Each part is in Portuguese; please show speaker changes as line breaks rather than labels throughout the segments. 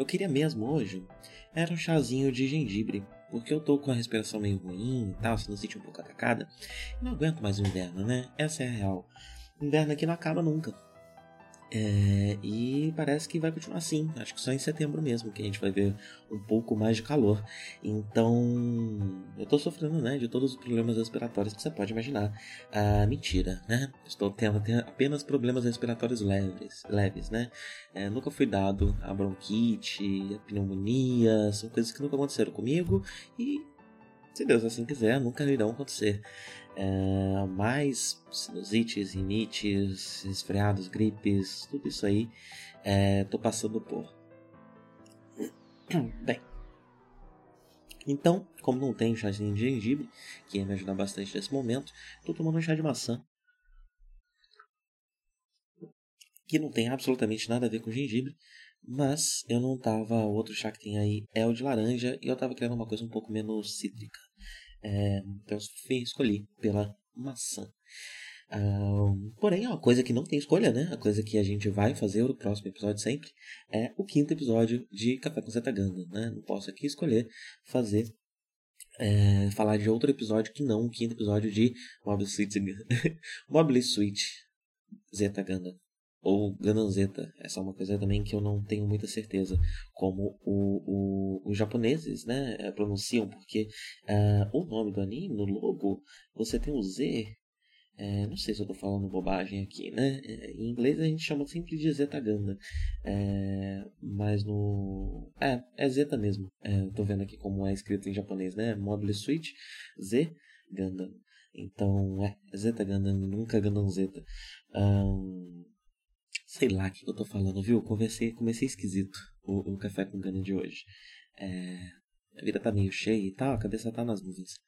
Eu queria mesmo hoje era um chazinho de gengibre, porque eu tô com a respiração meio ruim e tal, se não sente um pouco atacada. Não aguento mais o inverno, né? Essa é a real. Inverno aqui não acaba nunca. É, e parece que vai continuar assim. Acho que só em setembro mesmo que a gente vai ver um pouco mais de calor. Então, eu tô sofrendo, né, de todos os problemas respiratórios que você pode imaginar. Ah, mentira, né? Estou tendo, tendo apenas problemas respiratórios leves, leves, né? É, nunca fui dado a bronquite, a pneumonia, são coisas que nunca aconteceram comigo e se Deus assim quiser, nunca irão acontecer. É, mais sinusites, rinites, resfriados, gripes, tudo isso aí é, tô passando por. Bem, então, como não tem chazinho de gengibre, que ia me ajudar bastante nesse momento, tô tomando um chá de maçã. Que não tem absolutamente nada a ver com gengibre, mas eu não tava. O outro chá que tem aí é o de laranja e eu tava querendo uma coisa um pouco menos cítrica. É, então eu escolhi pela maçã. porém, é uma coisa que não tem escolha, né? A coisa que a gente vai fazer no próximo episódio sempre é o quinto episódio de Café com Zetaganda, né? Não posso aqui escolher fazer é, falar de outro episódio que não o quinto episódio de Mobile Suit Mobile Suite Zetaganda ou Gananzeta. Essa é uma coisa também que eu não tenho muita certeza como o, o, os japoneses né, eh, pronunciam, porque uh, o nome do anime, no logo, você tem o Z. É, não sei se eu tô falando bobagem aqui, né? Em inglês a gente chama sempre de Zeta Ganda. Mas no. É, é Zeta mesmo. Tô vendo aqui como é escrito em japonês, né? Mobile Switch Z Ganda. Então, é, Zeta Ganda, nunca Gundam Zeta. Um, Sei lá o que eu tô falando, viu? Comecei, comecei esquisito o, o café com gana de hoje. É, a vida tá meio cheia e tal, a cabeça tá nas nuvens.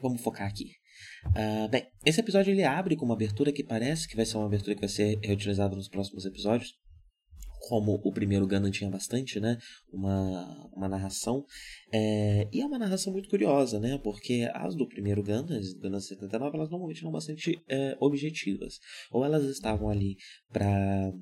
Vamos focar aqui. Uh, bem, esse episódio ele abre com uma abertura que parece que vai ser uma abertura que vai ser reutilizada nos próximos episódios como o primeiro Gundam tinha bastante, né? Uma, uma narração. É, e é uma narração muito curiosa, né? Porque as do primeiro Gundam, as Gundam 79, elas normalmente eram bastante é, objetivas. Ou elas estavam ali para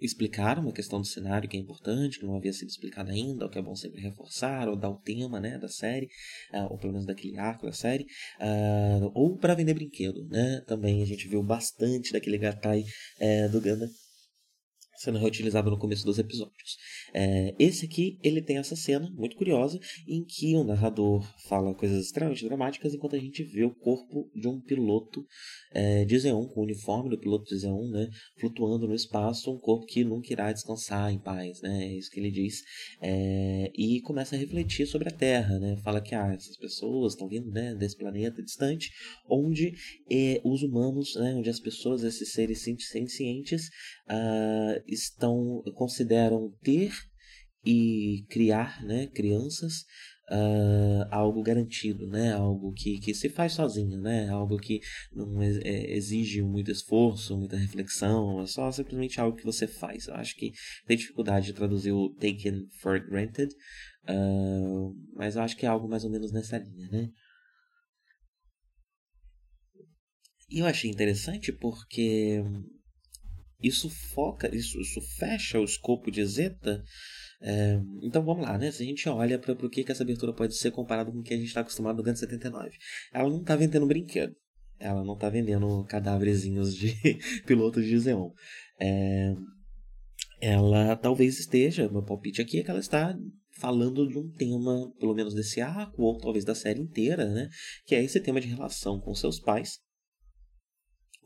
explicar uma questão do cenário que é importante, que não havia sido explicada ainda, ou que é bom sempre reforçar, ou dar o tema né, da série, uh, ou pelo menos daquele arco da série, uh, ou para vender brinquedo. Né? Também a gente viu bastante daquele Gatai uh, do Gundam sendo reutilizado no começo dos episódios. É, esse aqui, ele tem essa cena muito curiosa em que o narrador fala coisas extremamente dramáticas enquanto a gente vê o corpo de um piloto é, de Zeon, com o uniforme do piloto de Zeon, né, flutuando no espaço, um corpo que nunca irá descansar em paz, né, é isso que ele diz, é, e começa a refletir sobre a Terra, né, fala que ah, essas pessoas estão vindo né, desse planeta distante, onde é, os humanos, né, onde as pessoas, esses seres sencientes, uh, estão consideram ter e criar né, crianças uh, algo garantido, né? Algo que, que se faz sozinho, né? Algo que não é, exige muito esforço, muita reflexão, é só simplesmente algo que você faz. Eu acho que tem dificuldade de traduzir o taken for granted, uh, mas eu acho que é algo mais ou menos nessa linha, né? E eu achei interessante porque isso foca, isso, isso fecha o escopo de Zeta. É, então vamos lá, né? Se a gente olha para o que, que essa abertura pode ser comparado com o que a gente está acostumado no Gantz 79. Ela não está vendendo brinquedo. Ela não está vendendo cadáverezinhos de pilotos de Zeon. É, ela talvez esteja, meu palpite aqui é que ela está falando de um tema, pelo menos desse arco, ou talvez da série inteira, né? Que é esse tema de relação com seus pais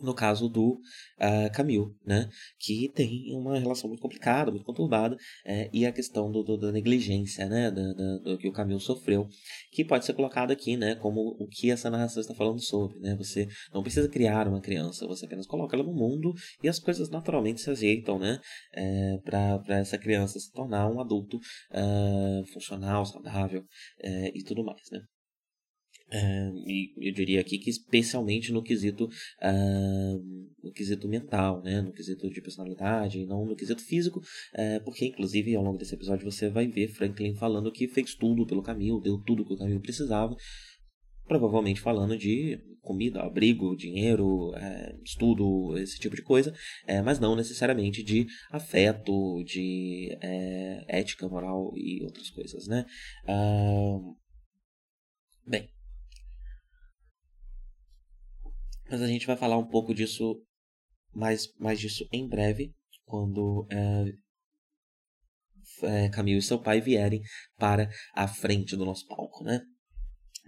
no caso do uh, Camille, né, que tem uma relação muito complicada, muito conturbada, é, e a questão do, do, da negligência, né, da, do que o Camille sofreu, que pode ser colocado aqui, né, como o que essa narração está falando sobre, né, você não precisa criar uma criança, você apenas coloca ela no mundo e as coisas naturalmente se ajeitam, né, é, para essa criança se tornar um adulto uh, funcional, saudável é, e tudo mais, né. E eu diria aqui que especialmente no quesito uh, no quesito mental, né? no quesito de personalidade, não no quesito físico, uh, porque inclusive ao longo desse episódio você vai ver Franklin falando que fez tudo pelo Camilo, deu tudo que o Camilo precisava, provavelmente falando de comida, abrigo, dinheiro, é, estudo, esse tipo de coisa, é, mas não necessariamente de afeto, de é, ética, moral e outras coisas, né? bem, Mas a gente vai falar um pouco disso, mais, mais disso em breve, quando é, é, Camilo e seu pai vierem para a frente do nosso palco, né?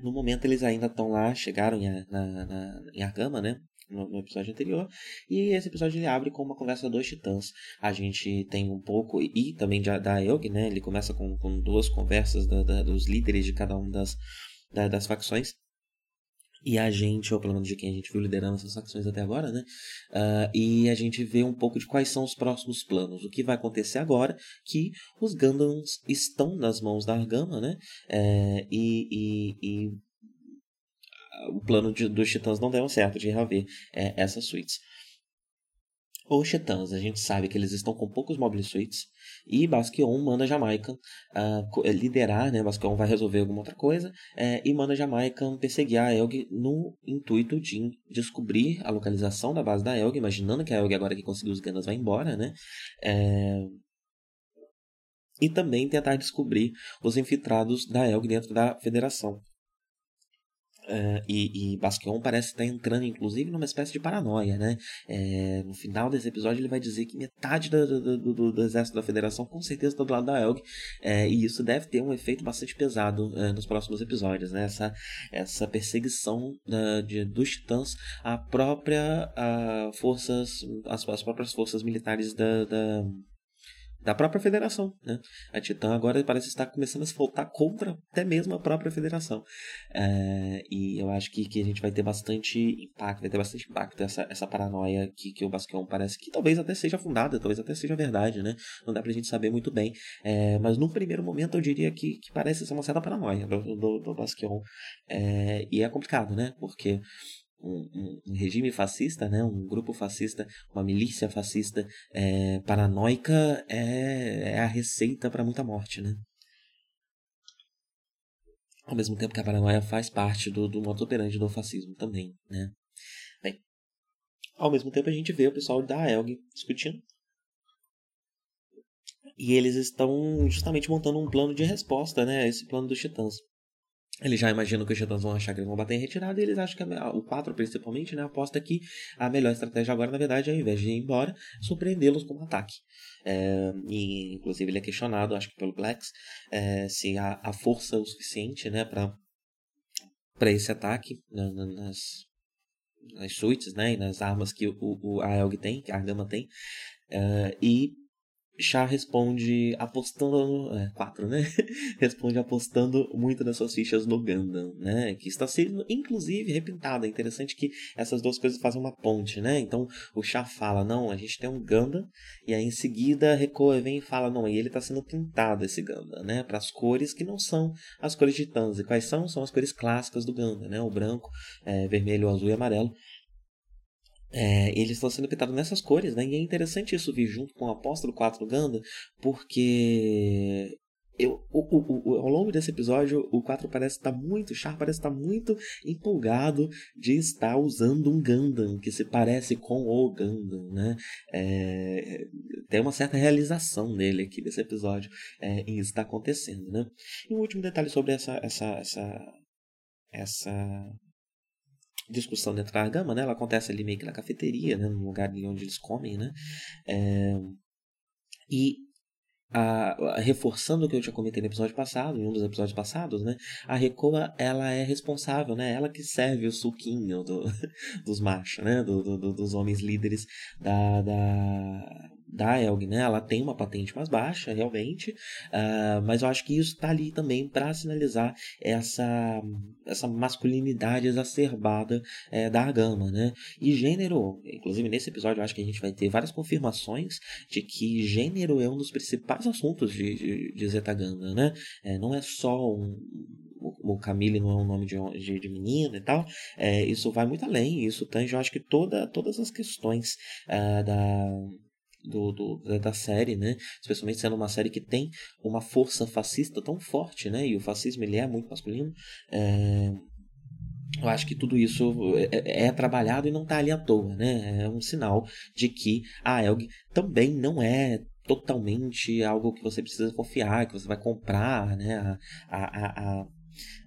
No momento eles ainda estão lá, chegaram em, na, na, em Argama, né? No, no, episódio anterior. E esse episódio ele abre com uma conversa dos titãs. A gente tem um pouco, e também da, da Elg, né? Ele começa com, com duas conversas da, da, dos líderes de cada uma das, da, das facções e a gente, ou pelo menos de quem a gente viu liderando essas facções até agora, né? Uh, e a gente vê um pouco de quais são os próximos planos. O que vai acontecer agora, que os Gundams estão nas mãos da Argama, né? É, e, e, e, o plano de, dos Titãs não deu certo de reaver é, essas suítes. Os Titãs, a gente sabe que eles estão com poucos mobile suites e Basquion manda Jamaica uh, liderar, né? Basquion vai resolver alguma outra coisa uh, e manda Jamaica perseguir a Elg no intuito de descobrir a localização da base da Elg, imaginando que a Elg agora que conseguiu os Ganas vai embora, né? Uh, e também tentar descobrir os infiltrados da Elg dentro da federação. Uh, e, e Basquion parece estar entrando, inclusive, numa espécie de paranoia, né? É, no final desse episódio, ele vai dizer que metade do, do, do, do exército da Federação com certeza está do lado da Elg, é, e isso deve ter um efeito bastante pesado é, nos próximos episódios, né? Essa, essa perseguição de, dos titãs à própria a forças, as, as próprias forças militares da, da da própria federação. Né? A Titã agora parece estar começando a se voltar contra até mesmo a própria federação. É, e eu acho que, que a gente vai ter bastante impacto, vai ter bastante impacto essa, essa paranoia que, que o Basquion parece que talvez até seja fundada, talvez até seja verdade, né? Não dá pra gente saber muito bem. É, mas num primeiro momento eu diria que, que parece ser uma certa paranoia do, do, do Basquion. É, e é complicado, né? Porque um, um, regime fascista, né, um grupo fascista, uma milícia fascista é, paranoica é, é a receita para muita morte, né? Ao mesmo tempo que a paranoia faz parte do, do modo operandi do fascismo também, né? Bem, ao mesmo tempo a gente vê o pessoal da ELG discutindo e eles estão justamente montando um plano de resposta, né? Esse plano dos titãs. Eles já imaginam que os titãs vão achar que eles vão bater em retirada e eles acham que a, o 4 principalmente, né, aposta que a melhor estratégia agora, na verdade, ao invés de ir embora, surpreendê-los com um ataque. É, e, inclusive, ele é questionado, acho que pelo Blacks, é, se há, há força o suficiente né, para esse ataque na, na, nas, nas suítes né, e nas armas que o, o, a Elg tem, que a Argama tem. É, e Chá responde apostando. É, quatro, né? responde apostando muito das suas fichas no Gundam, né? Que está sendo, inclusive, repintado. É interessante que essas duas coisas fazem uma ponte, né? Então o Chá fala: não, a gente tem um Gundam, e aí em seguida Rekoa vem e fala: não, e ele está sendo pintado esse Gundam, né? Para as cores que não são as cores de Tans. E quais são? São as cores clássicas do Gundam, né? O branco, é, vermelho, azul e amarelo. É, eles estão sendo pintados nessas cores, né? E é interessante isso vir junto com a aposta do 4 Ganda, porque eu, o, o, o, ao longo desse episódio, o 4 parece estar muito, Char parece estar muito empolgado de estar usando um Gundam que se parece com o Gundam, né? É, tem uma certa realização dele aqui nesse episódio é, em isso está acontecendo, né? E um último detalhe sobre essa, essa, essa, essa discussão dentro da gama, né? Ela acontece ali meio que na cafeteria, né? No lugar onde eles comem, né? É... E a, reforçando o que eu já comentei no episódio passado, em um dos episódios passados, né? A Recoa, ela é responsável, né? Ela que serve o suquinho do, dos machos, né? Do, do, dos homens líderes da, da, da Elg, né? Ela tem uma patente mais baixa, realmente, uh, mas eu acho que isso está ali também para sinalizar essa, essa masculinidade exacerbada é, da Gama, né? E gênero, inclusive nesse episódio eu acho que a gente vai ter várias confirmações de que gênero é um dos principais assuntos de, de, de Zetaganda, né? É, não é só um, o Camille não é um nome de, de, de menina e tal, é, isso vai muito além, isso tange, eu acho que toda, todas as questões uh, da, do, do, da série, né? Especialmente sendo uma série que tem uma força fascista tão forte, né? E o fascismo ele é muito masculino. É... Eu acho que tudo isso é, é, é trabalhado e não está ali à toa, né? É um sinal de que a Elg também não é totalmente algo que você precisa confiar, que você vai comprar, né? A, a, a,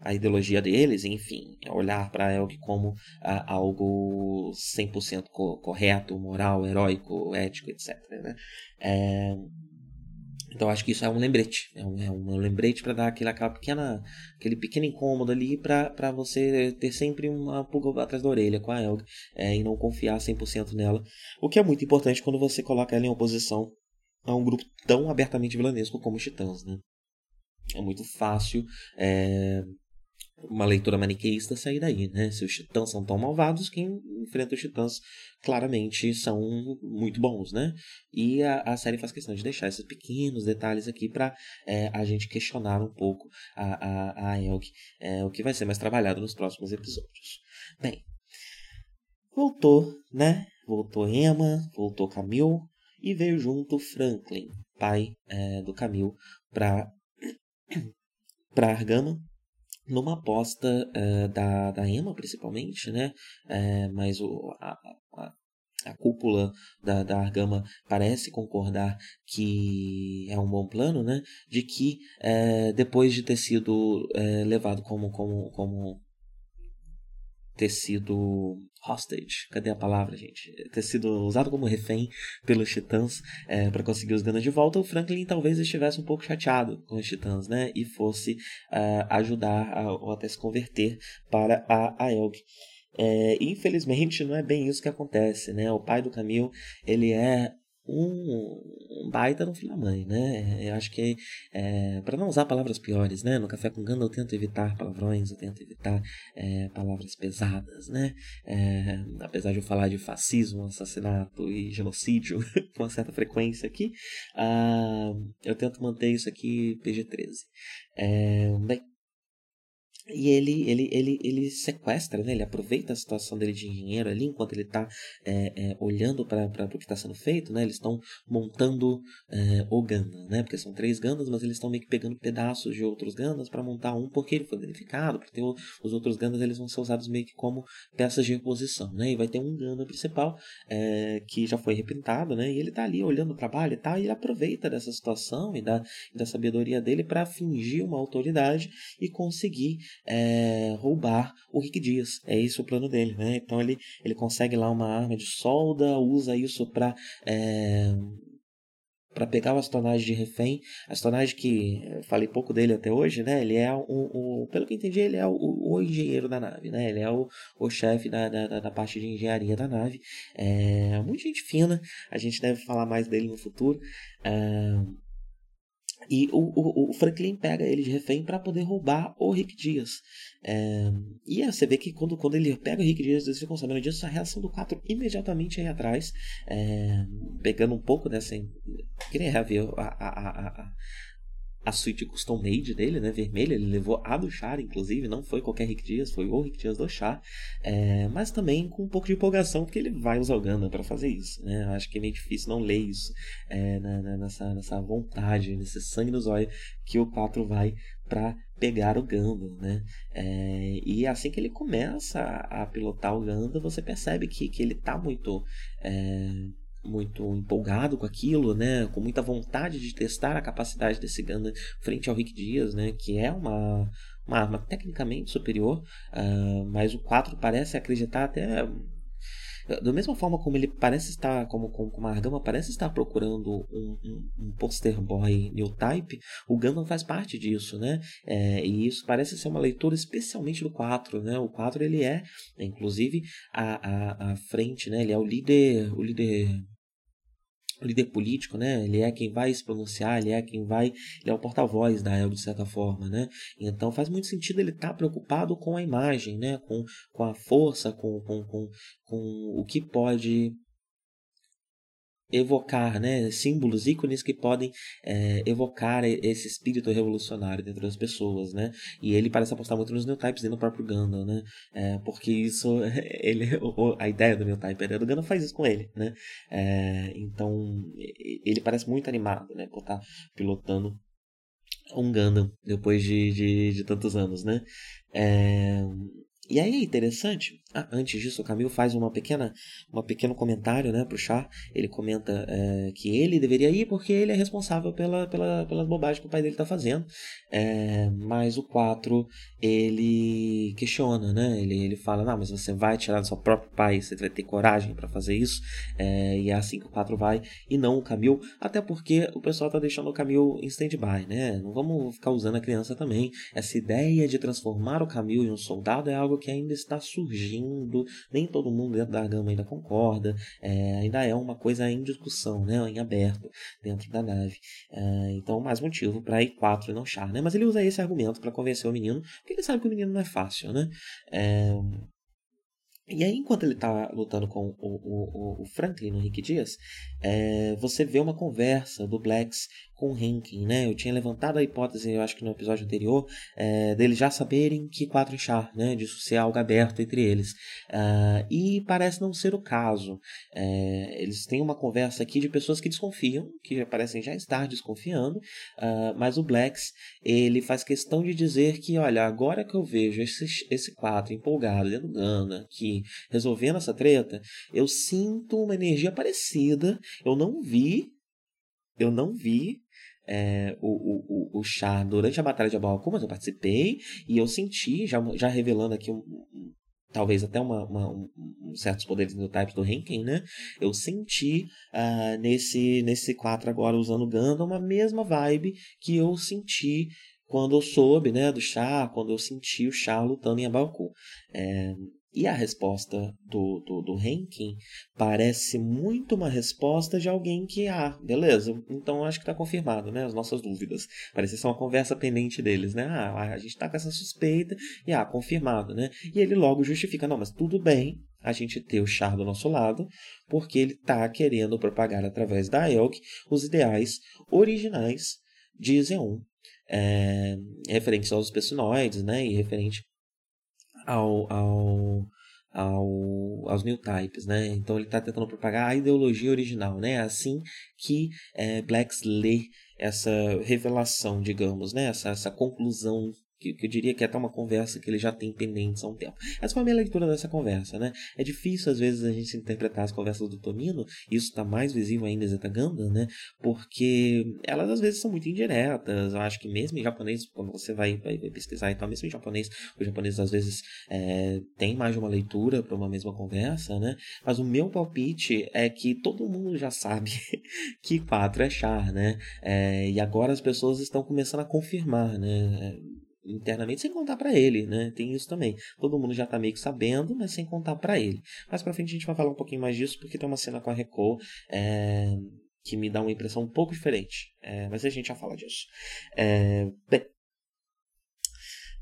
a ideologia deles, enfim, olhar para Elg como ah, algo 100% co correto, moral, heróico, ético, etc. Né? É, então acho que isso é um lembrete, é um, é um lembrete para dar aquele, aquela pequena, aquele pequeno incômodo ali para você ter sempre uma pulga atrás da orelha com a Elg é, e não confiar 100% nela, o que é muito importante quando você coloca ela em oposição a um grupo tão abertamente vilanesco como os Titãs, né? É muito fácil é, uma leitura maniqueísta sair daí, né? Se os titãs são tão malvados, quem enfrenta os titãs claramente são muito bons, né? E a, a série faz questão de deixar esses pequenos detalhes aqui para é, a gente questionar um pouco a, a, a é, o que vai ser mais trabalhado nos próximos episódios. Bem, voltou, né? Voltou Emma, voltou Camille e veio junto Franklin, pai é, do Camille, para para Argama numa aposta uh, da, da EMA, principalmente, né? Uh, mas o, a, a, a cúpula da, da Argama parece concordar que é um bom plano, né? De que uh, depois de ter sido levado como, como, como ter sido hostage, cadê a palavra, gente? Ter sido usado como refém pelos titãs é, para conseguir os Gunners de volta, o Franklin talvez estivesse um pouco chateado com os titãs, né? E fosse uh, ajudar a, ou até se converter para a, a Elg. É, infelizmente não é bem isso que acontece, né? O pai do Camil ele é um, baita no filho da mãe, né? Eu acho que, é, para não usar palavras piores, né? No Café com Ganda eu tento evitar palavrões, eu tento evitar é, palavras pesadas, né? É, apesar de eu falar de fascismo, assassinato e genocídio com uma certa frequência aqui, uh, eu tento manter isso aqui PG-13. É, bem, e ele, ele, ele, ele sequestra, né? ele aproveita a situação dele de engenheiro ali, enquanto ele está é, é, olhando para o que está sendo feito. Né? Eles estão montando é, o Ganda, né? porque são três Gandas, mas eles estão meio que pegando pedaços de outros Gandas para montar um, porque ele foi danificado. Porque o, os outros Gandas eles vão ser usados meio que como peças de reposição. Né? E vai ter um Ganda principal é, que já foi repintado, né? e ele está ali olhando o trabalho e tal, e ele aproveita dessa situação e da, da sabedoria dele para fingir uma autoridade e conseguir é, roubar o Rick Dias. É esse o plano dele, né? Então ele, ele consegue lá uma arma de solda, usa isso para é, para pegar o Astonage de refém. Astonage que falei pouco dele até hoje, né? Ele é o, o pelo que entendi, ele é o, o, engenheiro da nave, né? Ele é o, o chefe da, da, da parte de engenharia da nave. É muito gente fina. A gente deve falar mais dele no futuro. É, e o, o, o, Franklin pega ele de refém para poder roubar o Rick Dias. É, e é, você vê que quando, quando ele pega o Rick Dias, eles ficam sabendo disso, a reação do 4 imediatamente aí atrás, é, pegando um pouco dessa. Queria ver a, a, a, a suíte custom made dele, né, vermelha, ele levou a do Char, inclusive, não foi qualquer Rick Dias, foi o Rick Dias do Char, é, mas também com um pouco de empolgação, porque ele vai usar o Gundam para fazer isso, né, acho que é meio difícil não ler isso é, na, na, nessa, nessa vontade, nesse sangue nos olhos que o 4 vai para pegar o Gundam, né, é, e assim que ele começa a, a, pilotar o Gundam, você percebe que, que ele tá muito é, muito empolgado com aquilo, né? Com muita vontade de testar a capacidade desse Gundam frente ao Rick Dias, né? Que é uma, uma arma tecnicamente superior, uh, mas o 4 parece acreditar até Da mesma forma como ele parece estar, como, como, como a Argama parece estar procurando um, um, um poster boy new type, o Gundam faz parte disso, né? É, e isso parece ser uma leitura especialmente do 4, né? O 4 ele é, inclusive, a, a, a frente, né? Ele é o líder, o líder líder político, né? Ele é quem vai se pronunciar, ele é quem vai, ele é o porta-voz da El de certa forma, né? Então faz muito sentido ele estar tá preocupado com a imagem, né? Com, com a força, com, com, com, com o que pode evocar né, símbolos, ícones que podem é, evocar esse espírito revolucionário dentro das pessoas, né? E ele parece apostar muito nos new types dentro do próprio Gundam, né? É, porque isso, ele, a ideia do new type, a do Gundam faz isso com ele, né? É, então, ele parece muito animado, né? Por estar pilotando um Gundam depois de, de, de tantos anos, né? É, e aí é interessante, ah, antes disso o Camilo faz uma pequena, uma pequeno comentário né, pro Char. Ele comenta é, que ele deveria ir porque ele é responsável pela, pela, pelas bobagens que o pai dele está fazendo. É, mas o 4 ele questiona, né? Ele, ele fala, não, mas você vai tirar do seu próprio pai, você vai ter coragem para fazer isso. É, e é assim que o 4 vai, e não o Camilo, até porque o pessoal está deixando o Camilo em stand-by, né? Não vamos ficar usando a criança também. Essa ideia de transformar o Camilo em um soldado é algo que ainda está surgindo, nem todo mundo dentro da gama ainda concorda, é, ainda é uma coisa em discussão, né, em aberto dentro da nave. É, então, mais motivo para ir 4 e não char, né? Mas ele usa esse argumento para convencer o menino, porque ele sabe que o menino não é fácil, né? É, e aí, enquanto ele está lutando com o, o, o Franklin Dias, é, você vê uma conversa do Blacks com o Rankin, né? Eu tinha levantado a hipótese, eu acho que no episódio anterior, é, deles já saberem que quatro char, né? Disso ser algo aberto entre eles. Uh, e parece não ser o caso. É, eles têm uma conversa aqui de pessoas que desconfiam, que parecem já estar desconfiando, uh, mas o Blacks, ele faz questão de dizer que, olha, agora que eu vejo esse, esse quatro empolgado dentro do Gana, que resolvendo essa treta, eu sinto uma energia parecida, eu não vi eu não vi é, o, o, o chá durante a Batalha de Abalcum, mas eu participei e eu senti, já, já revelando aqui um, um talvez até uma, uma um, certos poderes no types do Henken, né? Eu senti uh, nesse nesse 4 agora usando Gundam uma mesma vibe que eu senti quando eu soube, né, do chá, quando eu senti o chá lutando em Abalcum. É, e a resposta do, do, do Henkin parece muito uma resposta de alguém que, ah, beleza, então acho que está confirmado, né? As nossas dúvidas. Parece ser uma conversa pendente deles, né? Ah, a gente está com essa suspeita e, ah, confirmado, né? E ele logo justifica, não, mas tudo bem a gente ter o Char do nosso lado, porque ele está querendo propagar através da Elk os ideais originais de Xeon, é, referentes aos personoides, né? E referente ao, ao, ao, aos new types, né? Então ele está tentando propagar a ideologia original, né? Assim que é, Blacks lê essa revelação, digamos, né? Essa, essa conclusão que, que, eu diria que é até uma conversa que ele já tem pendentes há um tempo. Essa foi a minha leitura dessa conversa, né? É difícil, às vezes, a gente interpretar as conversas do Tomino, isso está mais visível ainda em Zetaganda, né? Porque elas, às vezes, são muito indiretas. Eu acho que mesmo em japonês, quando você vai, vai pesquisar e tal, mesmo em japonês, o japonês, às vezes, é, tem mais de uma leitura para uma mesma conversa, né? Mas o meu palpite é que todo mundo já sabe que 4 é char, né? É, e agora as pessoas estão começando a confirmar, né? Internamente sem contar para ele, né? Tem isso também. Todo mundo já tá meio que sabendo, mas sem contar para ele. Mais para frente a gente vai falar um pouquinho mais disso porque tem uma cena com a Reco é, que me dá uma impressão um pouco diferente. É, mas a gente já fala disso. É, bem,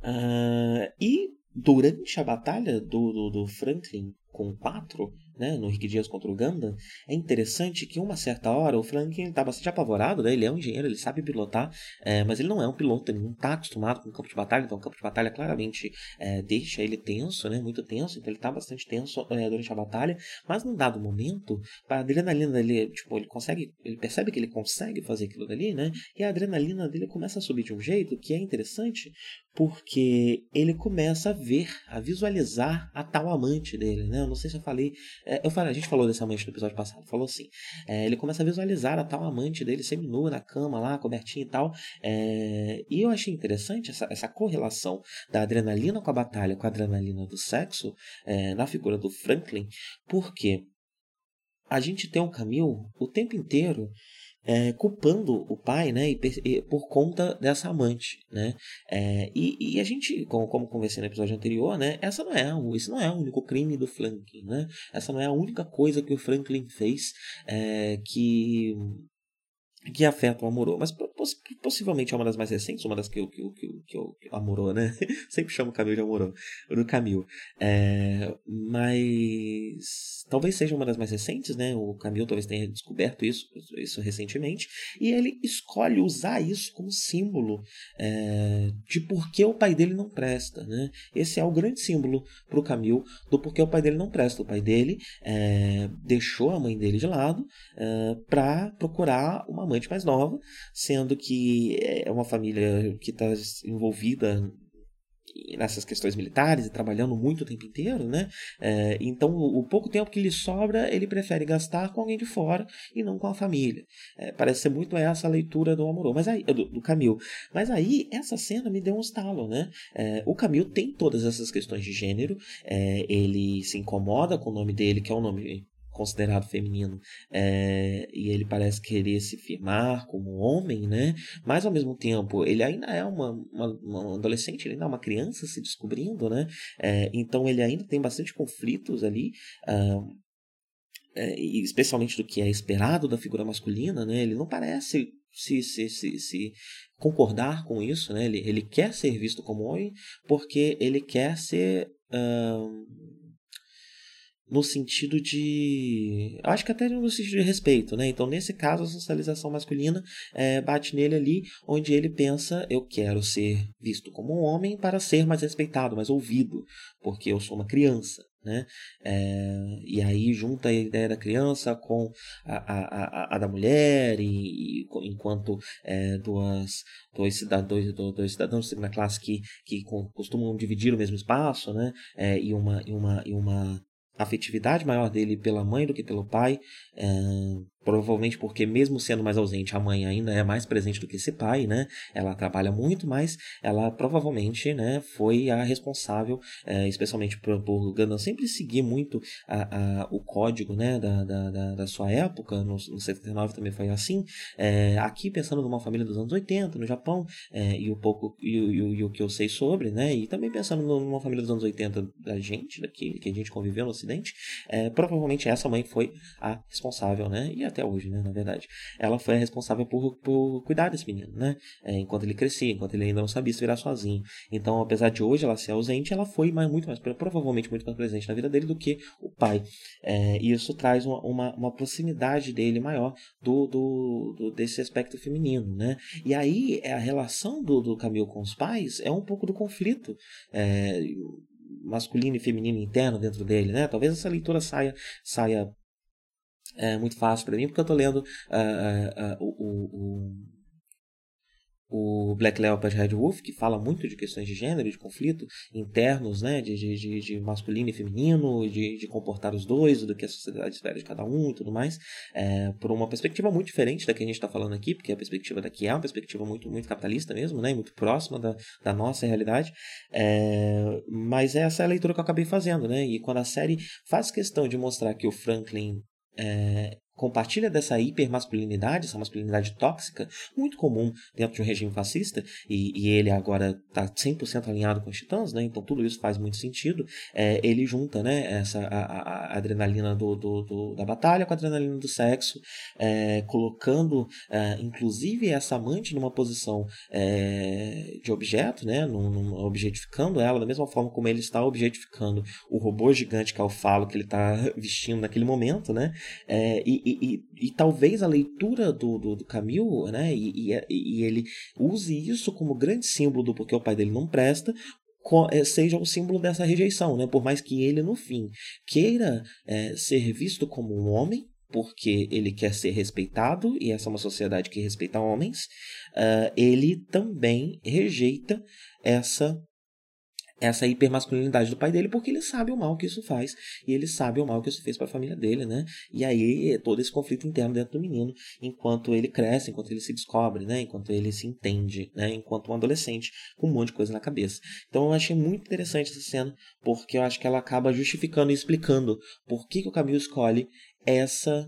uh, e durante a batalha do, do, do Franklin com quatro né, no Rick Dias contra o Ganda, é interessante que uma certa hora o Franklin está bastante apavorado, né? ele é um engenheiro, ele sabe pilotar, é, mas ele não é um piloto, ele não está acostumado com o campo de batalha, então o campo de batalha claramente é, deixa ele tenso, né, muito tenso, então ele está bastante tenso é, durante a batalha, mas num dado momento, a adrenalina dele, tipo, ele consegue, ele percebe que ele consegue fazer aquilo dali, né, e a adrenalina dele começa a subir de um jeito que é interessante, porque ele começa a ver, a visualizar a tal amante dele, né, eu não sei se eu falei eu falei, a gente falou dessa amante no episódio passado, falou assim. É, ele começa a visualizar a tal amante dele seminua na cama lá, cobertinha e tal. É, e eu achei interessante essa, essa correlação da adrenalina com a batalha, com a adrenalina do sexo, é, na figura do Franklin, porque a gente tem um Camille o tempo inteiro é, culpando o pai, né, e, e, por conta dessa amante, né, é, e, e, a gente, como, como conversei no episódio anterior, né, essa não é, esse não é o único crime do Franklin, né, essa não é a única coisa que o Franklin fez é, que que afeta o Amorô, mas possivelmente é uma das mais recentes, uma das que que que que eu Amorô, né? Sempre chamo o Camil de Amorô, do Camil. É, mas talvez seja uma das mais recentes, né? O Camil talvez tenha descoberto isso, isso recentemente, e ele escolhe usar isso como símbolo é, de por que o pai dele não presta, né? Esse é o grande símbolo para o Camil do porquê o pai dele não presta. O pai dele é, deixou a mãe dele de lado é, para procurar uma amante mais nova, sendo que é uma família que está envolvida nessas questões militares e trabalhando muito o tempo inteiro, né? É, então, o, o, pouco tempo que lhe sobra, ele prefere gastar com alguém de fora e não com a família. É, parece ser muito essa a leitura do Amorô, mas aí, do, do Camil. Mas aí, essa cena me deu um estalo, né? É, o Camil tem todas essas questões de gênero, é, ele se incomoda com o nome dele, que é um nome considerado feminino é, e ele parece querer se firmar como homem, né? Mas ao mesmo tempo ele ainda é uma, uma, uma adolescente, ele ainda é uma criança se descobrindo, né? É, então ele ainda tem bastante conflitos ali. Uh, é, especialmente do que é esperado da figura masculina, né? Ele não parece se, se, se, se concordar com isso, né? Ele, ele quer ser visto como homem porque ele quer ser uh, no sentido de. Acho que até no sentido de respeito, né? Então, nesse caso, a socialização masculina é, bate nele ali, onde ele pensa: eu quero ser visto como um homem para ser mais respeitado, mais ouvido, porque eu sou uma criança. Né? É, e aí junta a ideia da criança com a, a, a, a da mulher, e, e enquanto é, duas, dois, cidadãos, dois, dois cidadãos na classe que, que costumam dividir o mesmo espaço, né? É, e uma, e uma, e uma afetividade maior dele pela mãe do que pelo pai. É, Provavelmente porque, mesmo sendo mais ausente, a mãe ainda é mais presente do que esse pai, né? Ela trabalha muito, mas ela provavelmente né, foi a responsável, é, especialmente por, por Gundam sempre seguir muito a, a, o código né, da, da, da, sua época, no, no 79 também foi assim. É, aqui, pensando numa família dos anos 80, no Japão, é, e, o pouco, e, e, e, o que eu sei sobre, né? E também pensando numa família dos anos 80 da gente, daqui, que a gente conviveu no Ocidente, provavelmente essa mãe foi a responsável, né? E até hoje, né, na verdade. Ela foi a responsável por, por cuidar desse menino, né? É, enquanto ele crescia, enquanto ele ainda não sabia se virar sozinho. Então, apesar de hoje ela ser ausente, ela foi mais, muito mais, provavelmente muito mais presente na vida dele do que o pai. É, e isso traz uma, uma, uma, proximidade dele maior do, do, do, desse aspecto feminino, né? E aí, a relação do, do Camilo com os pais é um pouco do conflito. É, masculino e feminino interno dentro dele, né? Talvez essa leitura saia saia é muito fácil para mim, porque eu estou lendo uh, uh, uh, o, o, o, Black Leopard Red Wolf, que fala muito de questões de gênero, de conflito internos, né, de, de, de masculino e feminino, de, de comportar os dois, do que a sociedade espera de cada um e tudo mais, é, por uma perspectiva muito diferente da que a gente está falando aqui, porque a perspectiva daqui é uma perspectiva muito, muito capitalista mesmo, né, muito próxima da, da nossa realidade, é, mas essa é a leitura que eu acabei fazendo, né, e quando a série faz questão de mostrar que o Franklin é, compartilha dessa hipermasculinidade, essa masculinidade tóxica, muito comum dentro de um regime fascista, e, e ele agora está 100% alinhado com os titãs, né? então tudo isso faz muito sentido. É, ele junta né, essa, a, a adrenalina do, do, do, da batalha com a adrenalina do sexo, é, colocando é, inclusive essa amante numa posição é, de objeto, né, num, num, objetificando ela da mesma forma como ele está objetificando o robô gigante que é o falo que ele está vestindo naquele momento, né? É, e, e, e, e, talvez a leitura do, do, do Camil, né, e, e, ele use isso como grande símbolo do porque o pai dele não presta, eh, seja o símbolo dessa rejeição, né? Por mais que ele, no fim, queira é, ser visto como um homem, porque ele quer ser respeitado, e essa é uma sociedade que respeita homens, uh, ele também rejeita essa essa hipermasculinidade do pai dele, porque ele sabe o mal que isso faz, e ele sabe o mal que isso fez para a família dele, né? E aí todo esse conflito interno dentro do menino, enquanto ele cresce, enquanto ele se descobre, né? Enquanto ele se entende, né? Enquanto um adolescente com um monte de coisa na cabeça. Então eu achei muito interessante essa cena, porque eu acho que ela acaba justificando e explicando por que, que o Camilo escolhe essa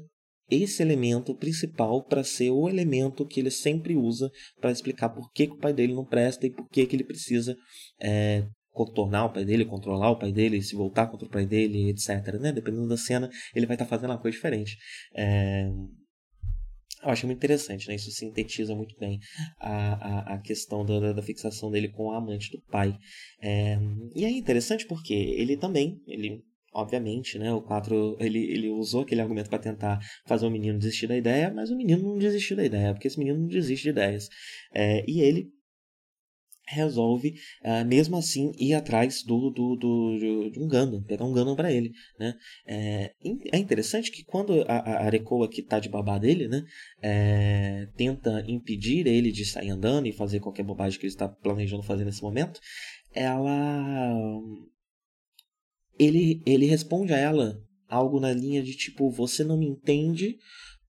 esse elemento principal para ser o elemento que ele sempre usa para explicar por que, que, o pai dele não presta e por que, que ele precisa é, contornar o pai dele, controlar o pai dele, se voltar contra o pai dele, etc. Né? Dependendo da cena, ele vai estar tá fazendo uma coisa diferente. É... Eu acho muito interessante, né? Isso sintetiza muito bem a, a, a questão da, da fixação dele com a amante do pai. É... E é interessante porque ele também, ele obviamente, né, o 4 ele, ele usou aquele argumento para tentar fazer o menino desistir da ideia, mas o menino não desistiu da ideia, porque esse menino não desiste de ideias. É, e ele resolve, uh, mesmo assim, ir atrás do, do, do, de um Gundam, pegar um Gundam para ele, né? É, é, interessante que quando a, a Arekoa, que tá de babá dele, né, é, tenta impedir ele de sair andando e fazer qualquer bobagem que ele está planejando fazer nesse momento, ela... Ele, ele responde a ela algo na linha de tipo, você não me entende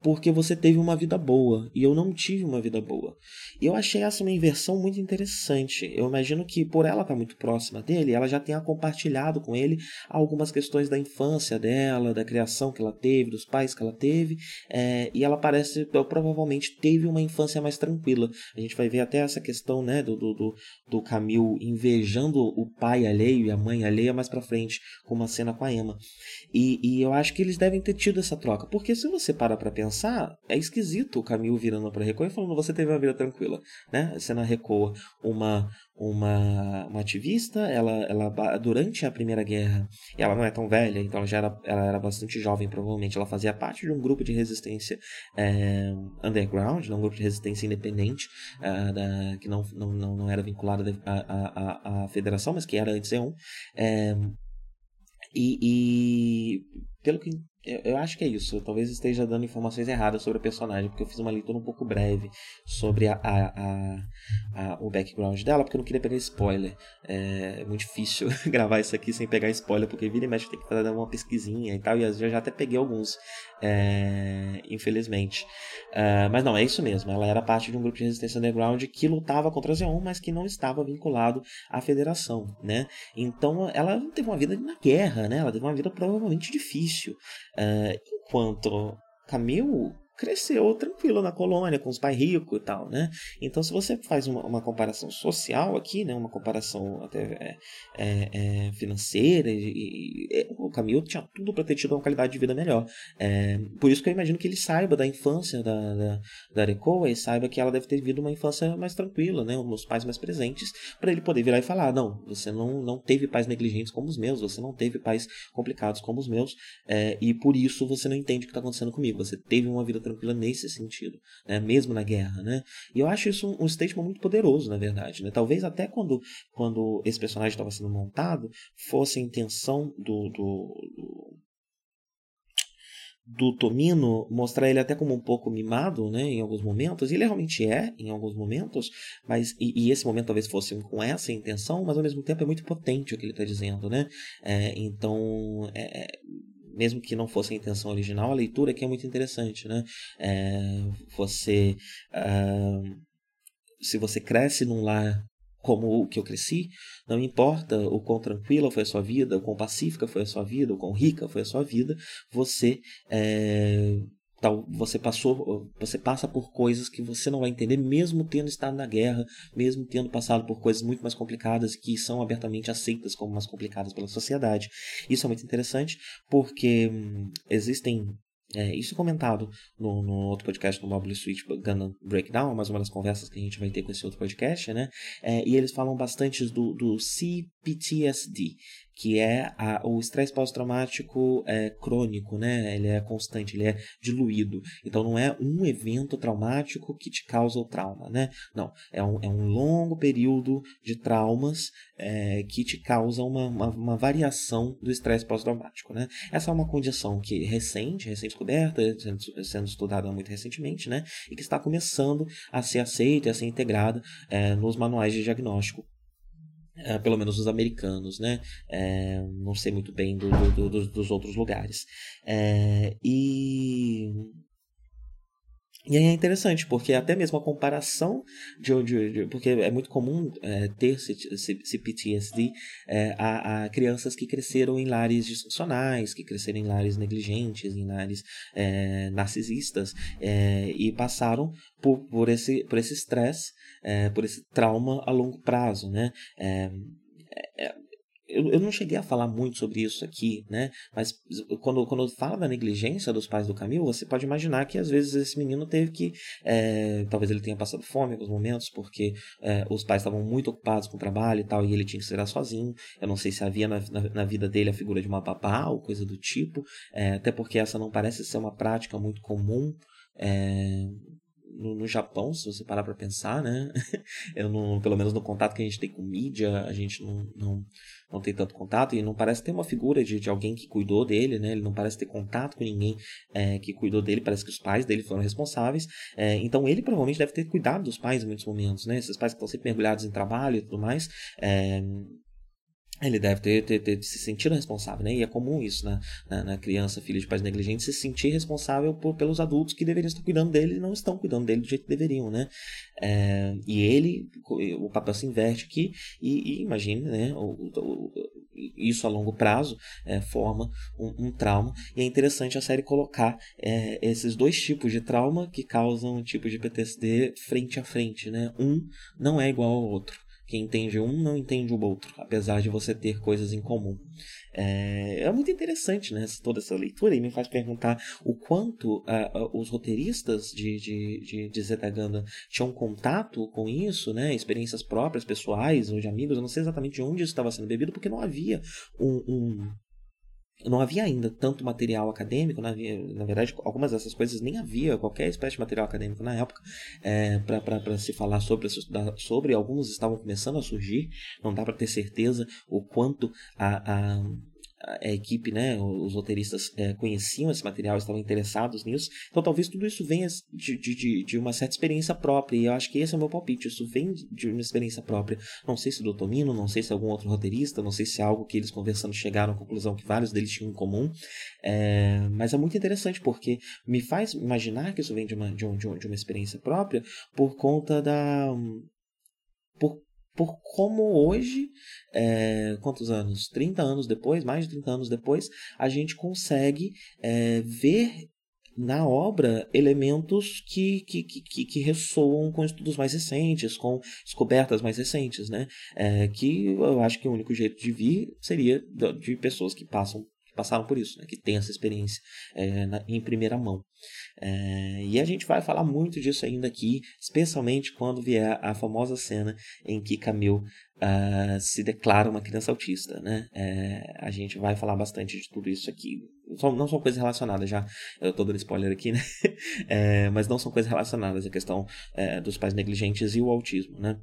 porque você teve uma vida boa e eu não tive uma vida boa. E eu achei essa uma inversão muito interessante. Eu imagino que por ela estar muito próxima dele, ela já tenha compartilhado com ele algumas questões da infância dela, da criação que ela teve, dos pais que ela teve, é, e ela parece, provavelmente teve uma infância mais tranquila. A gente vai ver até essa questão, né, do, do, do Camil invejando o pai alheio e a mãe alheia mais pra frente, com uma cena com a Emma. E, e eu acho que eles devem ter tido essa troca, porque se você para pra pensar pensar, é esquisito o Camil virando para Recoa e falando: você teve uma vida tranquila, né? Sendo a Recoa uma, uma, uma ativista, ela, ela durante a Primeira Guerra, ela não é tão velha, então ela já era, ela era bastante jovem, provavelmente. Ela fazia parte de um grupo de resistência é, underground, né? um grupo de resistência independente, é, da, que não, não, não, era vinculada à, à, federação, mas que era antes E1. É, e, e pelo que eu, eu, acho que é isso. Eu talvez esteja dando informações erradas sobre o personagem, porque eu fiz uma leitura um pouco breve sobre a, a, a, a o background dela, porque eu não queria pegar spoiler. É, é muito difícil gravar isso aqui sem pegar spoiler, porque vira e mexe tem que fazer uma pesquisinha e tal, e eu já até peguei alguns, é, infelizmente. É, mas não, é isso mesmo. Ela era parte de um grupo de resistência underground que lutava contra a Zeon, mas que não estava vinculado à federação, né? Então ela teve uma vida na guerra, né? Ela teve uma vida provavelmente difícil. Uh, enquanto Camille cresceu tranquilo na colônia, com os pais ricos e tal, né? Então, se você faz uma, uma comparação social aqui, né? Uma comparação até é, é, é financeira, e, e, o Camilo tinha tudo para ter tido uma qualidade de vida melhor. É, por isso que eu imagino que ele saiba da infância da, da, da Arecoa e saiba que ela deve ter vivido uma infância mais tranquila, né? Os pais mais presentes, para ele poder virar e falar, não, você não, não teve pais negligentes como os meus, você não teve pais complicados como os meus, é, e por isso você não entende o que está acontecendo comigo. Você teve uma vida tranquila nesse sentido, né? mesmo na guerra. Né? E eu acho isso um, um statement muito poderoso, na verdade. Né? Talvez até quando, quando esse personagem estava sendo montado, fosse a intenção do, do, do do Tomino mostrar ele até como um pouco mimado, né, em alguns momentos, e ele realmente é, em alguns momentos, mas e, e esse momento talvez fosse com essa intenção, mas ao mesmo tempo é muito potente o que ele está dizendo, né, é, então é, é mesmo que não fosse a intenção original, a leitura aqui é muito interessante, né? É, você, uh, se você cresce num lar como o que eu cresci, não importa o quão tranquila foi a sua vida, o quão pacífica foi a sua vida, o quão rica foi a sua vida, você é, Tal, você passou, você passa por coisas que você não vai entender, mesmo tendo estado na guerra, mesmo tendo passado por coisas muito mais complicadas que são abertamente aceitas como mais complicadas pela sociedade. Isso é muito interessante porque hum, existem é, isso comentado no, no, outro podcast no Mobile Switch Gundam Breakdown, mais uma das conversas que a gente vai ter com esse outro podcast, né? É, e eles falam bastante do, do CPTSD, que é a, o estresse pós-traumático é, crônico, né? Ele é constante, ele é diluído. Então não é um evento traumático que te causa o trauma, né? Não, é um, é um longo período de traumas é, que te causa uma, uma, uma variação do estresse pós-traumático, né? Essa é uma condição que recente, recém-descoberta, sendo, sendo estudada muito recentemente, né? E que está começando a ser aceita, a ser integrada é, nos manuais de diagnóstico é, pelo menos os americanos, né? É, não sei muito bem do, do, do, dos outros lugares. É, e e aí é interessante, porque até mesmo a comparação de, de, de porque é muito comum é, ter CPTSD é, a, a, crianças que cresceram em lares disfuncionais, que cresceram em lares negligentes, em lares é, narcisistas, é, e passaram por, por esse por esse estresse, é, por esse trauma a longo prazo, né? Eu, eu não cheguei a falar muito sobre isso aqui, né? Mas quando, quando fala da negligência dos pais do Camilo, você pode imaginar que às vezes esse menino teve que. É, talvez ele tenha passado fome em alguns momentos, porque é, os pais estavam muito ocupados com o trabalho e tal, e ele tinha que se sozinho. Eu não sei se havia na, na, na vida dele a figura de uma babá ou coisa do tipo, é, até porque essa não parece ser uma prática muito comum. É, no, no, Japão, se você parar para pensar, né? Eu não, pelo menos no contato que a gente tem com mídia, a gente não, não, não tem tanto contato e não parece ter uma figura de, de alguém que cuidou dele, né? Ele não parece ter contato com ninguém é, que cuidou dele, parece que os pais dele foram responsáveis. É, então ele provavelmente deve ter cuidado dos pais em muitos momentos, né? Esses pais que estão sempre mergulhados em trabalho e tudo mais. É, ele deve ter, ter, ter, se sentido responsável, né? E é comum isso na, na, na, criança, filho de pais negligentes, se sentir responsável por, pelos adultos que deveriam estar cuidando dele e não estão cuidando dele do jeito que deveriam, né? É, e ele, o papel se inverte aqui e, e imagine, né? O, o, isso a longo prazo é, forma um, um, trauma. E é interessante a série colocar é, esses dois tipos de trauma que causam um tipo de PTSD frente a frente, né? Um não é igual ao outro. Quem entende um não entende o outro, apesar de você ter coisas em comum. É, é muito interessante né, toda essa leitura e me faz perguntar o quanto uh, uh, os roteiristas de, de, de, de Zeta Ganda tinham contato com isso, né, experiências próprias, pessoais ou de amigos. Eu não sei exatamente de onde isso estava sendo bebido, porque não havia um, um não havia ainda tanto material acadêmico, na, na verdade, algumas dessas coisas nem havia qualquer espécie de material acadêmico na época é, para se falar sobre, sobre, alguns estavam começando a surgir, não dá para ter certeza o quanto a, a a equipe, né, os roteiristas é, conheciam esse material, estavam interessados nisso. Então talvez tudo isso venha de, de, de uma certa experiência própria. E eu acho que esse é o meu palpite. Isso vem de uma experiência própria. Não sei se do Tomino, não sei se algum outro roteirista, não sei se é algo que eles conversando chegaram à conclusão que vários deles tinham em comum. É, mas é muito interessante porque me faz imaginar que isso vem de uma, de, um, de, uma experiência própria por conta da. Por, por como hoje, é, quantos anos? 30 anos depois, mais de 30 anos depois, a gente consegue é, ver na obra elementos que, que, que, que, ressoam com estudos mais recentes, com descobertas mais recentes, né? É, que eu acho que o único jeito de vir seria de pessoas que passam passaram por isso, né? que têm essa experiência é, na, em primeira mão. É, e a gente vai falar muito disso ainda aqui, especialmente quando vier a famosa cena em que Camille uh, se declara uma criança autista. Né? É, a gente vai falar bastante de tudo isso aqui. Não são coisas relacionadas já, eu estou dando spoiler aqui, né? Mas não são coisas relacionadas à questão dos pais negligentes e o autismo. Né?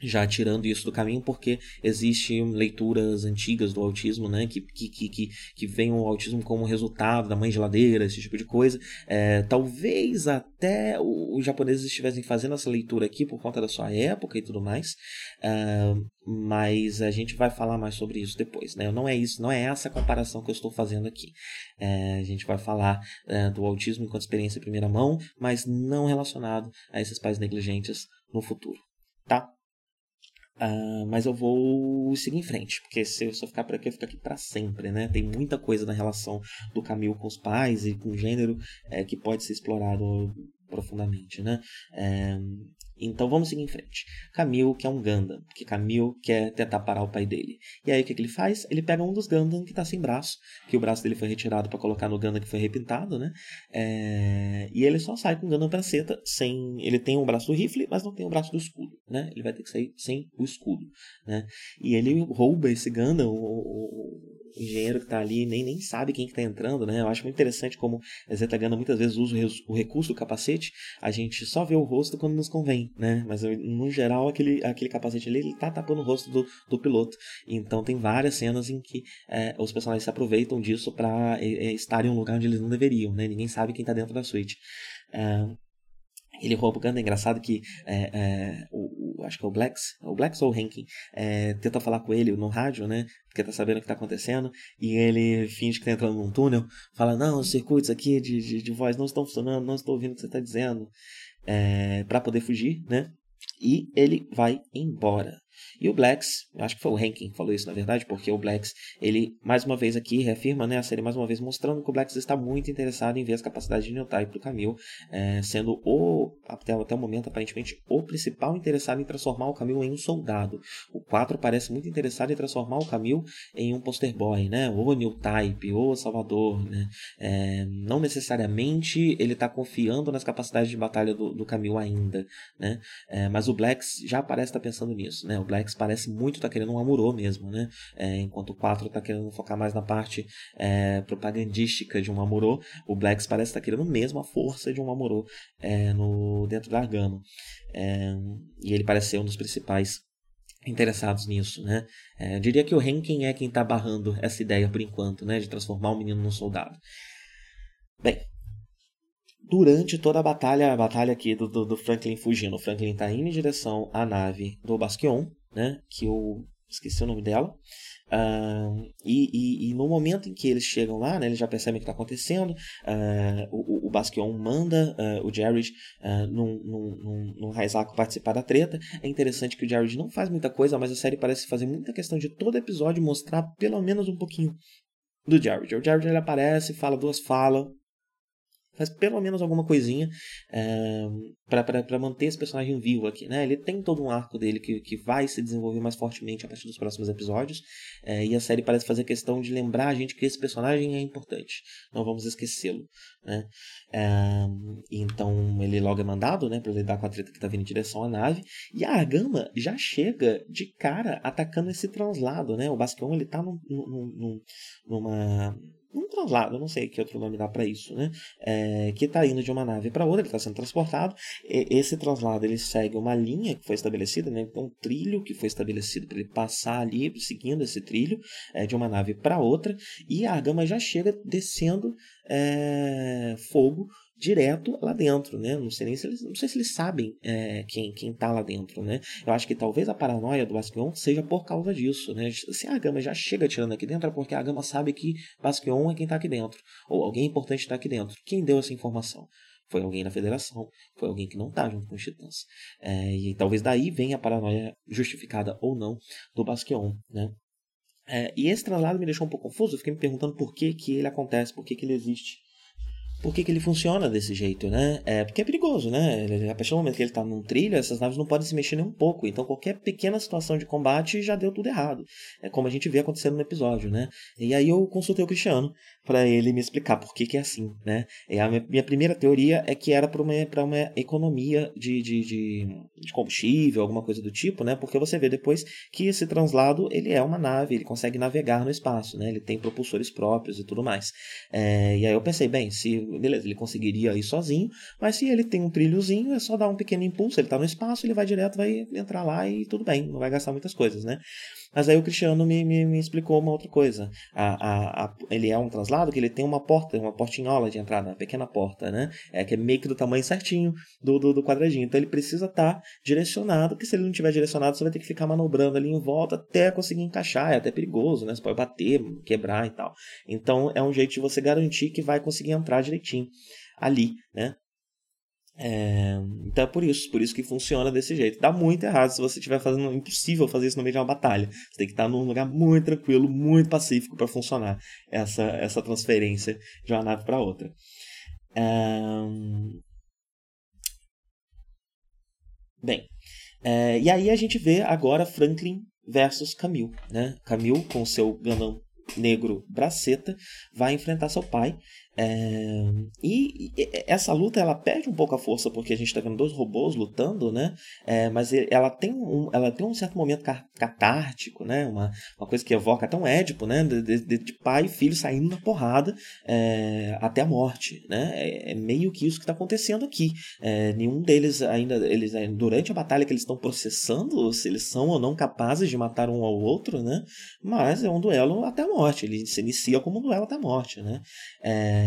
Já tirando isso do caminho, porque existem leituras antigas do autismo, né, que, que, que, que veem o autismo como resultado da mãe geladeira, esse tipo de coisa. É, talvez até os japoneses estivessem fazendo essa leitura aqui por conta da sua época e tudo mais, é, mas a gente vai falar mais sobre isso depois, né? Não é isso, não é essa comparação que eu estou fazendo aqui. É, a gente vai falar é, do autismo enquanto experiência em primeira mão, mas não relacionado a esses pais negligentes no futuro, tá? Uh, mas eu vou seguir em frente, porque se eu só ficar por aqui, eu fico aqui para sempre, né? Tem muita coisa na relação do Camilo com os pais e com o gênero é, que pode ser explorado profundamente, né? É, então vamos seguir em frente. Camille quer um Gundam, porque Camille quer tentar parar o pai dele. E aí o que, que ele faz? Ele pega um dos Gundam que está sem braço, que o braço dele foi retirado para colocar no Gundam que foi repintado, né? É... E ele só sai com o Gundam praceta sem. Ele tem o braço do rifle, mas não tem o braço do escudo, né? Ele vai ter que sair sem o escudo, né? E ele rouba esse Gundam, o, o engenheiro que está ali nem, nem sabe quem que está entrando, né? Eu acho muito interessante como a Zetagana muitas vezes usa o recurso do capacete, a gente só vê o rosto quando nos convém, né? Mas no geral aquele, aquele capacete ali ele tá tapando o rosto do, do piloto. Então tem várias cenas em que é, os personagens se aproveitam disso para é, é, estar em um lugar onde eles não deveriam, né? Ninguém sabe quem está dentro da suíte. É, ele rouba o Gundam. É engraçado que é, é, o, acho que é o Blacks, o Blacks ou o é, tenta falar com ele no rádio, né? Porque tá sabendo o que tá acontecendo, e ele finge que tá entrando num túnel, fala, não, os circuitos aqui de, de, de voz não estão funcionando, não estou ouvindo o que você tá dizendo, é, para poder fugir, né? E ele vai embora. E o Blacks, acho que foi o Rankin que falou isso na verdade, porque o Blacks, ele mais uma vez aqui reafirma né, a série mais uma vez mostrando que o Blacks está muito interessado em ver as capacidades de Newtype para o Camille, é, sendo o, até, até o momento aparentemente o principal interessado em transformar o Camille em um soldado. O 4 parece muito interessado em transformar o Camille em um poster boy, né, ou Newtype, ou Salvador. Né, é, não necessariamente ele está confiando nas capacidades de batalha do, do ainda, né, é, mas o Blacks já parece estar tá pensando nisso. Né, o Blacks parece muito estar tá querendo um Amuro mesmo, né? É, enquanto o 4 está querendo focar mais na parte é, propagandística de um Amuro, o Blacks parece estar tá querendo mesmo a força de um Amuro é, no, dentro da Argama. É, e ele parece ser um dos principais interessados nisso, né? É, diria que o Henkin é quem está barrando essa ideia por enquanto, né? De transformar o menino num soldado. Bem, durante toda a batalha, a batalha aqui do, do, do Franklin fugindo, o Franklin está indo em direção à nave do Basquion, né? Que eu esqueci o nome dela. Uh, e, e, e, no momento em que eles chegam lá, né, eles já percebem o que está acontecendo. Uh, o, o Basquion manda uh, o Jared uh, num, num participar da treta. É interessante que o Jared não faz muita coisa, mas a série parece fazer muita questão de todo episódio mostrar pelo menos um pouquinho do Jared. O Jared ele aparece, fala duas falas, faz pelo menos alguma coisinha é, eh, para manter esse personagem vivo aqui, né? Ele tem todo um arco dele que, que vai se desenvolver mais fortemente a partir dos próximos episódios, é, e a série parece fazer questão de lembrar a gente que esse personagem é importante, não vamos esquecê-lo, né? É, então ele logo é mandado, né, para lidar com a treta que está vindo em direção à nave, e a Argama já chega de cara atacando esse translado, né? O Basquion ele tá num, num, num, numa um translado, eu não sei que outro nome dá para isso, né? É, que está indo de uma nave para outra, ele está sendo transportado. E esse translado ele segue uma linha que foi estabelecida, né? Então, um trilho que foi estabelecido para ele passar ali, seguindo esse trilho é, de uma nave para outra. E a Argama já chega descendo é, fogo direto lá dentro, né? Não sei nem se eles, não sei se eles sabem é, quem quem tá lá dentro, né? Eu acho que talvez a paranoia do Basquion seja por causa disso, né? Se a Gama já chega tirando aqui dentro é porque a Gama sabe que Basquion é quem tá aqui dentro, ou alguém importante está aqui dentro. Quem deu essa informação? Foi alguém na federação, foi alguém que não está junto com os titãs. É, e talvez daí venha a paranoia justificada ou não do Basquion, né? É, e esse traslado me deixou um pouco confuso, eu fiquei me perguntando por que, que ele acontece, por que, que ele existe por que, que ele funciona desse jeito, né? É porque é perigoso, né? A partir do momento que ele está num trilho, essas naves não podem se mexer nem um pouco. Então qualquer pequena situação de combate já deu tudo errado. É como a gente vê acontecendo no episódio, né? E aí eu consultei o Cristiano para ele me explicar por que, que é assim, né? E a minha primeira teoria é que era para uma, uma economia de, de, de, de, combustível, alguma coisa do tipo, né? Porque você vê depois que esse translado ele é uma nave, ele consegue navegar no espaço, né? Ele tem propulsores próprios e tudo mais. É, e aí eu pensei, bem, se beleza, ele conseguiria ir sozinho, mas se ele tem um trilhozinho, é só dar um pequeno impulso, ele está no espaço, ele vai direto, vai entrar lá e tudo bem, não vai gastar muitas coisas, né? Mas aí o Cristiano me, me, me explicou uma outra coisa. A, a, a, ele é um translado que ele tem uma porta, uma portinhola de entrada, uma pequena porta, né? É que é meio que do tamanho certinho do, do, do quadradinho. Então ele precisa estar tá direcionado, porque se ele não tiver direcionado, você vai ter que ficar manobrando ali em volta até conseguir encaixar. É até perigoso, né? Você pode bater, quebrar e tal. Então é um jeito de você garantir que vai conseguir entrar direitinho ali, né? É, então é por isso, por isso que funciona desse jeito. Dá muito errado se você estiver fazendo. impossível fazer isso no meio de uma batalha. Você tem que estar num lugar muito tranquilo, muito pacífico para funcionar essa, essa transferência de uma nave para outra. É, bem, é, e aí a gente vê agora Franklin versus Camille. Né? Camille com seu ganão negro Braceta vai enfrentar seu pai é, e, essa luta ela perde um pouco a força porque a gente está vendo dois robôs lutando, né? É, mas ela tem, um, ela tem um certo momento catártico, né? Uma, uma coisa que evoca até um Édipo, né? De, de, de pai e filho saindo na porrada é, até a morte, né? É, é meio que isso que está acontecendo aqui. É, nenhum deles ainda, eles durante a batalha que eles estão processando se eles são ou não capazes de matar um ao outro, né? Mas é um duelo até a morte. Ele se inicia como um duelo até a morte, né? É,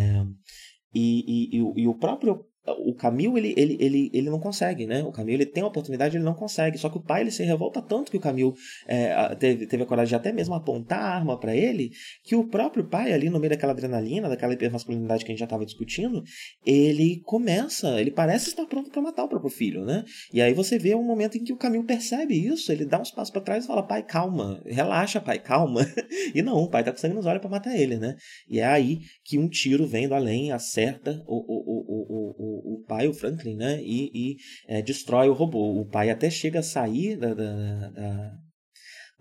e, e, e, o próprio o Camil ele, ele, ele, ele não consegue, né? O Camil ele tem a oportunidade, ele não consegue. Só que o pai ele se revolta tanto que o Camil é, teve, teve a coragem de até mesmo apontar a arma para ele, que o próprio pai ali no meio daquela adrenalina, daquela hipermasculinidade que a gente já estava discutindo, ele começa, ele parece estar pronto para matar o próprio filho, né? E aí você vê um momento em que o Camil percebe isso, ele dá uns passos para trás e fala: "Pai, calma, relaxa, pai, calma". e não, o pai tá com sangue nos olhos para matar ele, né? E é aí que um tiro vem do além acerta o, o, o, o o, pai, o Franklin, né? E, e é, destrói o robô. O pai até chega a sair da, da, da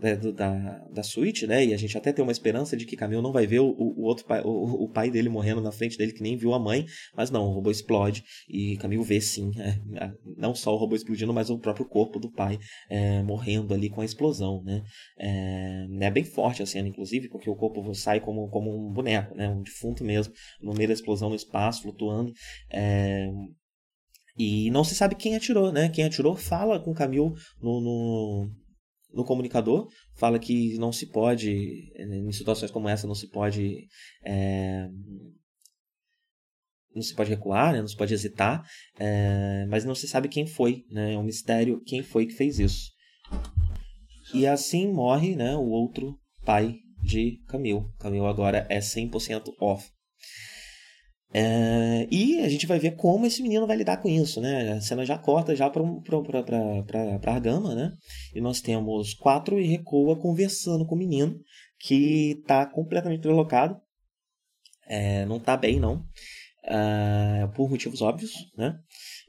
da, da, da suíte, né? E a gente até tem uma esperança de que Camil não vai ver o, o outro pai, o, o, pai dele morrendo na frente dele, que nem viu a mãe, mas não, o robô explode e Camil vê sim, é, não só o robô explodindo, mas o próprio corpo do pai é, morrendo ali com a explosão, né? É, é, bem forte a cena, inclusive, porque o corpo sai como, como um boneco, né? Um defunto mesmo, no meio da explosão no espaço, flutuando. É, e não se sabe quem atirou, né? Quem atirou fala com Camil no, no, no comunicador, fala que não se pode, em situações como essa, não se pode. É, não se pode recuar, né? não se pode hesitar, é, mas não se sabe quem foi, né? é um mistério quem foi que fez isso. E assim morre né, o outro pai de Camille. Camille agora é 100% off. É, e a gente vai ver como esse menino vai lidar com isso, né? A cena já corta já para a Argama, né? E nós temos quatro e Recoa conversando com o menino que está completamente deslocado. É, não está bem, não. Uh, por motivos óbvios, né?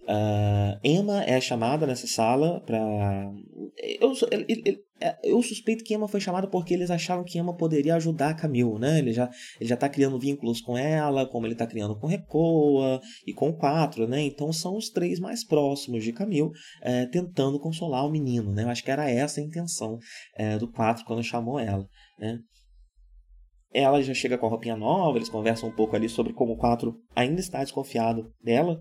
Uh, Emma é chamada nessa sala para. Eu, ele, é, eu suspeito que Emma foi chamada porque eles acharam que Emma poderia ajudar Camille, né? Ele já, ele já tá criando vínculos com ela, como ele tá criando com Recoa e com Quatro, né? Então são os três mais próximos de Camille é, tentando consolar o menino, né? Eu acho que era essa a intenção é, do Quatro quando chamou ela, né? Ela já chega com a roupinha nova, eles conversam um pouco ali sobre como o Quatro ainda está desconfiado dela,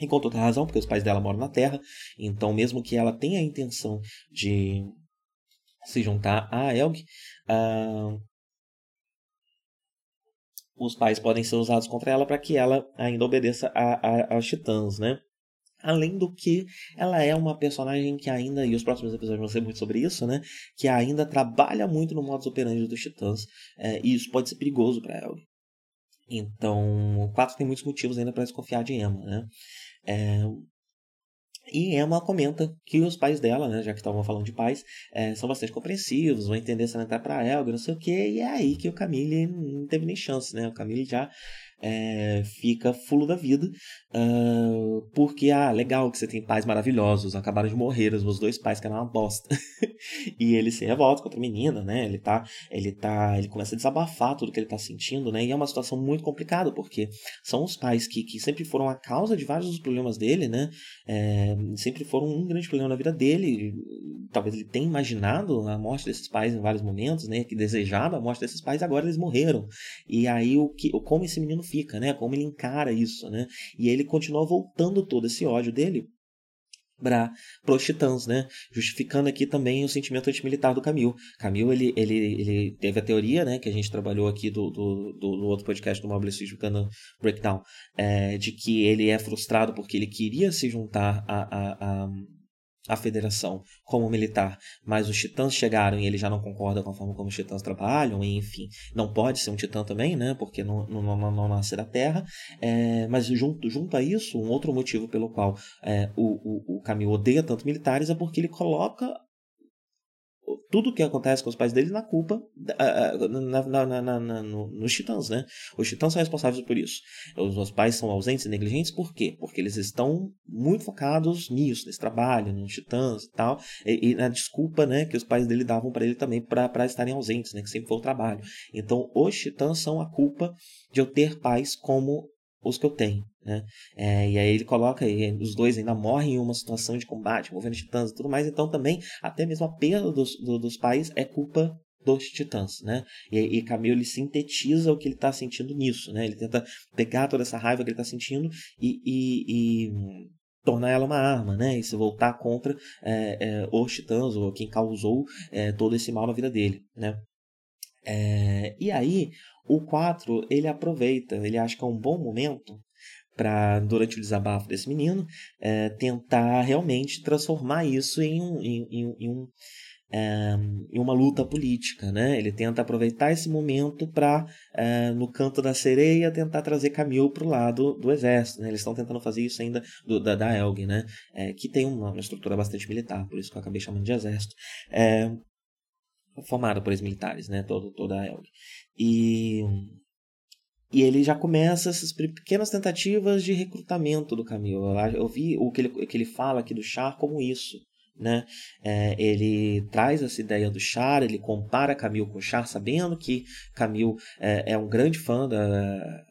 e com toda razão, porque os pais dela moram na Terra, então mesmo que ela tenha a intenção de se juntar a Elg, uh, os pais podem ser usados contra ela para que ela ainda obedeça aos titãs, né? Além do que, ela é uma personagem que ainda, e os próximos episódios vão ser muito sobre isso, né? Que ainda trabalha muito no modus operandi dos titãs, é, e isso pode ser perigoso para Elg. Então, o 4 tem muitos motivos ainda para desconfiar de Emma, né? É, e Emma comenta que os pais dela, né, já que estavam falando de pais, é, são bastante compreensivos, vão entender se ela entrar para Elga, não sei o que, e é aí que o Camille não teve nem chance, né? O Camille já é, fica fulo da vida, uh, porque, ah, legal que você tem pais maravilhosos, acabaram de morrer os meus dois pais, que eram uma bosta. e ele se revolta contra a menina, né? Ele tá, ele tá, ele começa a desabafar tudo que ele tá sentindo, né? E é uma situação muito complicada, porque são os pais que, que sempre foram a causa de vários dos problemas dele, né? É, sempre foram um grande problema na vida dele. Talvez ele tenha imaginado a morte desses pais em vários momentos, né? Que desejava a morte desses pais, agora eles morreram. E aí o que, como esse menino fica, né? Como ele encara isso, né? E ele continua voltando todo esse ódio dele para os titãs, né? Justificando aqui também o sentimento antimilitar do Camil. Camil, ele, ele, ele teve a teoria, né, que a gente trabalhou aqui do, do, do, do outro podcast do Mobile Justificando Breakdown, é, de que ele é frustrado porque ele queria se juntar a, a, a a federação como militar, mas os titãs chegaram e ele já não concorda com a forma como os titãs trabalham, e, enfim, não pode ser um titã também, né, porque não, não, não, não nasce da Terra, é, mas junto, junto a isso, um outro motivo pelo qual é, o, o, o odeia tanto militares é porque ele coloca tudo que acontece com os pais dele na culpa na, na, na, no, nos titãs, né? Os titãs são responsáveis por isso. Os meus pais são ausentes e negligentes por quê? Porque eles estão muito focados nisso, nesse trabalho, nos titãs e tal, e, e na desculpa, né, que os pais dele davam para ele também para estarem ausentes, né, que sempre foi o trabalho. Então, os titãs são a culpa de eu ter pais como os que eu tenho. Né? É, e aí ele coloca, e os dois ainda morrem em uma situação de combate, envolvendo titãs e tudo mais, então também até mesmo a perda dos, do, dos pais é culpa dos titãs, né? E, e Camille ele sintetiza o que ele está sentindo nisso, né? Ele tenta pegar toda essa raiva que ele está sentindo e, e, e, tornar ela uma arma, né? E se voltar contra é, é, os titãs ou quem causou é, todo esse mal na vida dele, né? É, e aí o 4 ele aproveita, ele acha que é um bom momento para durante o desabafo desse menino, é, tentar realmente transformar isso em, em, em, em um é, em uma luta política, né? Ele tenta aproveitar esse momento para, é, no canto da sereia, tentar trazer Camille para o lado do exército. Né? Eles estão tentando fazer isso ainda do, da, da Elg, né? Que tem uma, uma, estrutura bastante militar, por isso que eu acabei chamando de exército. Formado por ex-militares, né? Todo, toda a Elg. E e ele já começa essas pequenas tentativas de recrutamento do Camille. Eu vi o que ele, o que ele fala aqui do Char como isso né? É, ele traz essa ideia do Char, ele compara Camille com Char, sabendo que Camille é, é um grande fã da,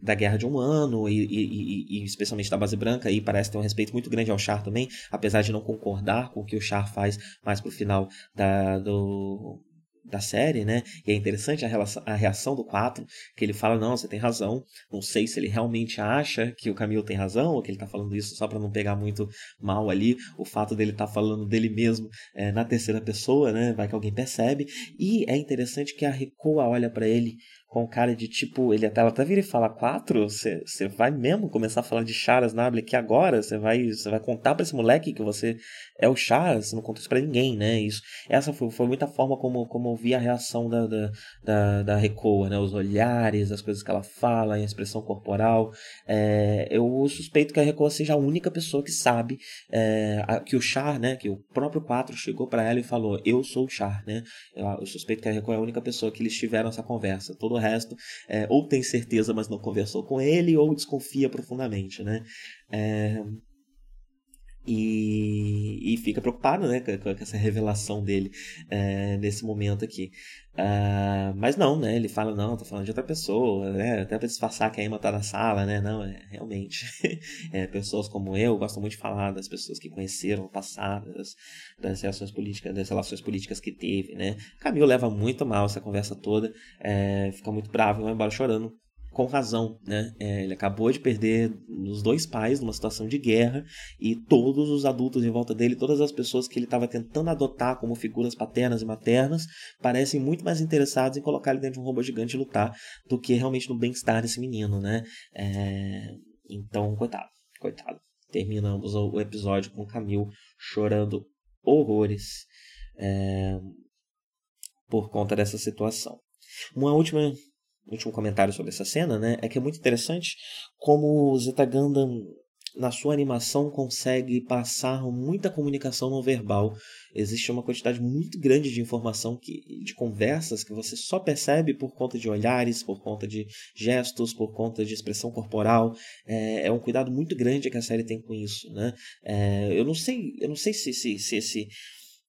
da Guerra de um Ano e, e, e, especialmente da Base Branca e parece ter um respeito muito grande ao Char também, apesar de não concordar com o que o Char faz mais pro final da, do, da série, né? E é interessante a, relação, a reação do 4, que ele fala, não, você tem razão. Não sei se ele realmente acha que o Camilo tem razão, ou que ele tá falando isso só para não pegar muito mal ali. O fato dele tá falando dele mesmo é, na terceira pessoa, né? Vai que alguém percebe. E é interessante que a Recoa olha para ele com cara de tipo, ele até, ela até vira e fala, quatro? Você vai mesmo começar a falar de Charas Nable aqui agora? Você vai, vai contar para esse moleque que você é o Charas? Você não conta isso pra ninguém, né? Isso, essa foi, foi muita forma como, como eu vi a reação da, da, da, da Recoa, né? Os olhares, as coisas que ela fala, a expressão corporal. É, eu suspeito que a Recoa seja a única pessoa que sabe é, que o Char, né? Que o próprio quatro chegou para ela e falou, eu sou o Char, né? Eu, eu suspeito que a Recoa é a única pessoa que eles tiveram essa conversa. Todo o resto é, ou tem certeza, mas não conversou com ele, ou desconfia profundamente, né? É, e, e, fica preocupado né, com, com essa revelação dele é, nesse momento aqui. Uh, mas não, né? Ele fala, não, tô falando de outra pessoa, né? Até para disfarçar que a Emma tá na sala, né? Não, é, realmente. é, pessoas como eu gostam muito de falar das pessoas que conheceram o passado, das, das relações políticas, das relações políticas que teve, né? Camilo leva muito mal essa conversa toda, é, fica muito bravo e vai embora chorando com razão, né? É, ele acabou de perder os dois pais numa situação de guerra e todos os adultos em volta dele, todas as pessoas que ele estava tentando adotar como figuras paternas e maternas, parecem muito mais interessados em colocar ele dentro de um robô gigante e lutar do que realmente no bem-estar desse menino, né? É, então, coitado, coitado. Terminamos o episódio com o Camil chorando horrores é, por conta dessa situação. Uma última último comentário sobre essa cena, né, é que é muito interessante como o Zeta Gundam na sua animação consegue passar muita comunicação não verbal. Existe uma quantidade muito grande de informação que, de conversas que você só percebe por conta de olhares, por conta de gestos, por conta de expressão corporal. É, é um cuidado muito grande que a série tem com isso, né? É, eu não sei, eu não sei se, se, se esse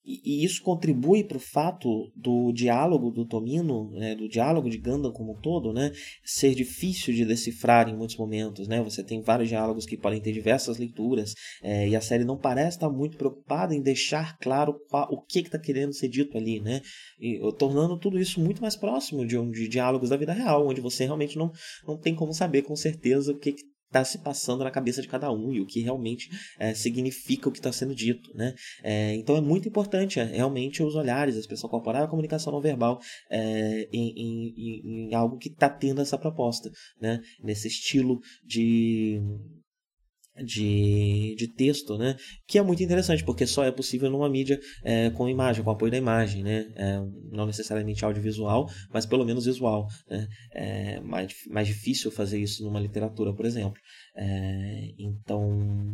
e, isso contribui para o fato do diálogo do Tomino, né, do diálogo de Gundam como um todo, né, ser difícil de decifrar em muitos momentos. Né? Você tem vários diálogos que podem ter diversas leituras, é, e a série não parece estar muito preocupada em deixar claro qual, o que está que tá querendo ser dito ali, né? E, tornando tudo isso muito mais próximo de, de diálogos da vida real, onde você realmente não, não tem como saber com certeza o que, que está se passando na cabeça de cada um e o que realmente é, significa o que está sendo dito, né? É, então é muito importante é, realmente os olhares, a expressão corporal, a comunicação não verbal é, em, em, em, algo que está tendo essa proposta, né? Nesse estilo de de, de texto, né? Que é muito interessante, porque só é possível numa mídia é, com imagem, com apoio da imagem, né? É, não necessariamente audiovisual, mas pelo menos visual. Né? É mais, mais difícil fazer isso numa literatura, por exemplo. É, então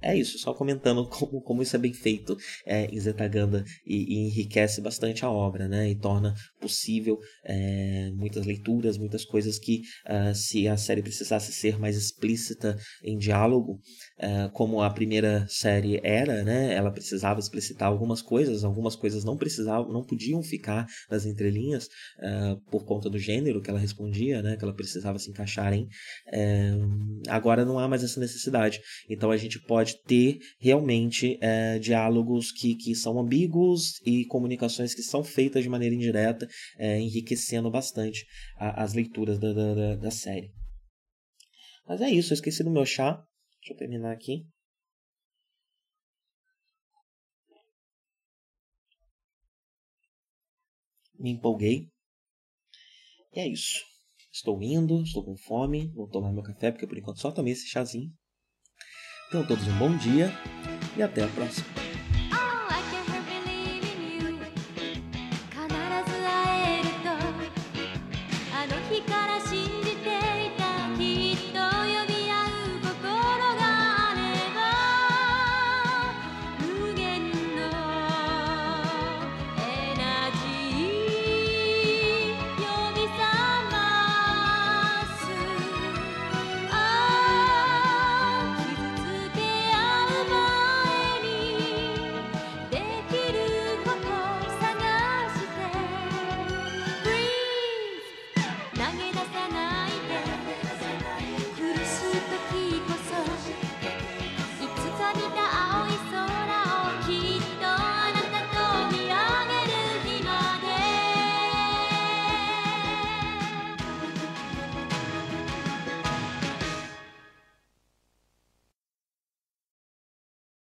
é isso, só comentando como, como isso é bem feito é, em Zetaganda e, e, enriquece bastante a obra, né? E torna possível é, muitas leituras, muitas coisas que, uh, se a série precisasse ser mais explícita em diálogo, uh, como a primeira série era, né? Ela precisava explicitar algumas coisas, algumas coisas não precisavam, não podiam ficar nas entrelinhas uh, por conta do gênero que ela respondia, né? Que ela precisava se encaixar em. agora não há mais essa necessidade. Então a gente pode pode ter realmente é, diálogos que, que são ambíguos e comunicações que são feitas de maneira indireta, é, enriquecendo bastante a, as leituras da, da, da série. Mas é isso, eu esqueci do meu chá. Deixa eu terminar aqui. Me empolguei. E é isso. Estou indo, estou com fome, vou tomar meu café porque por enquanto só tomei esse chazinho. Então, todos um bom dia e até a próxima.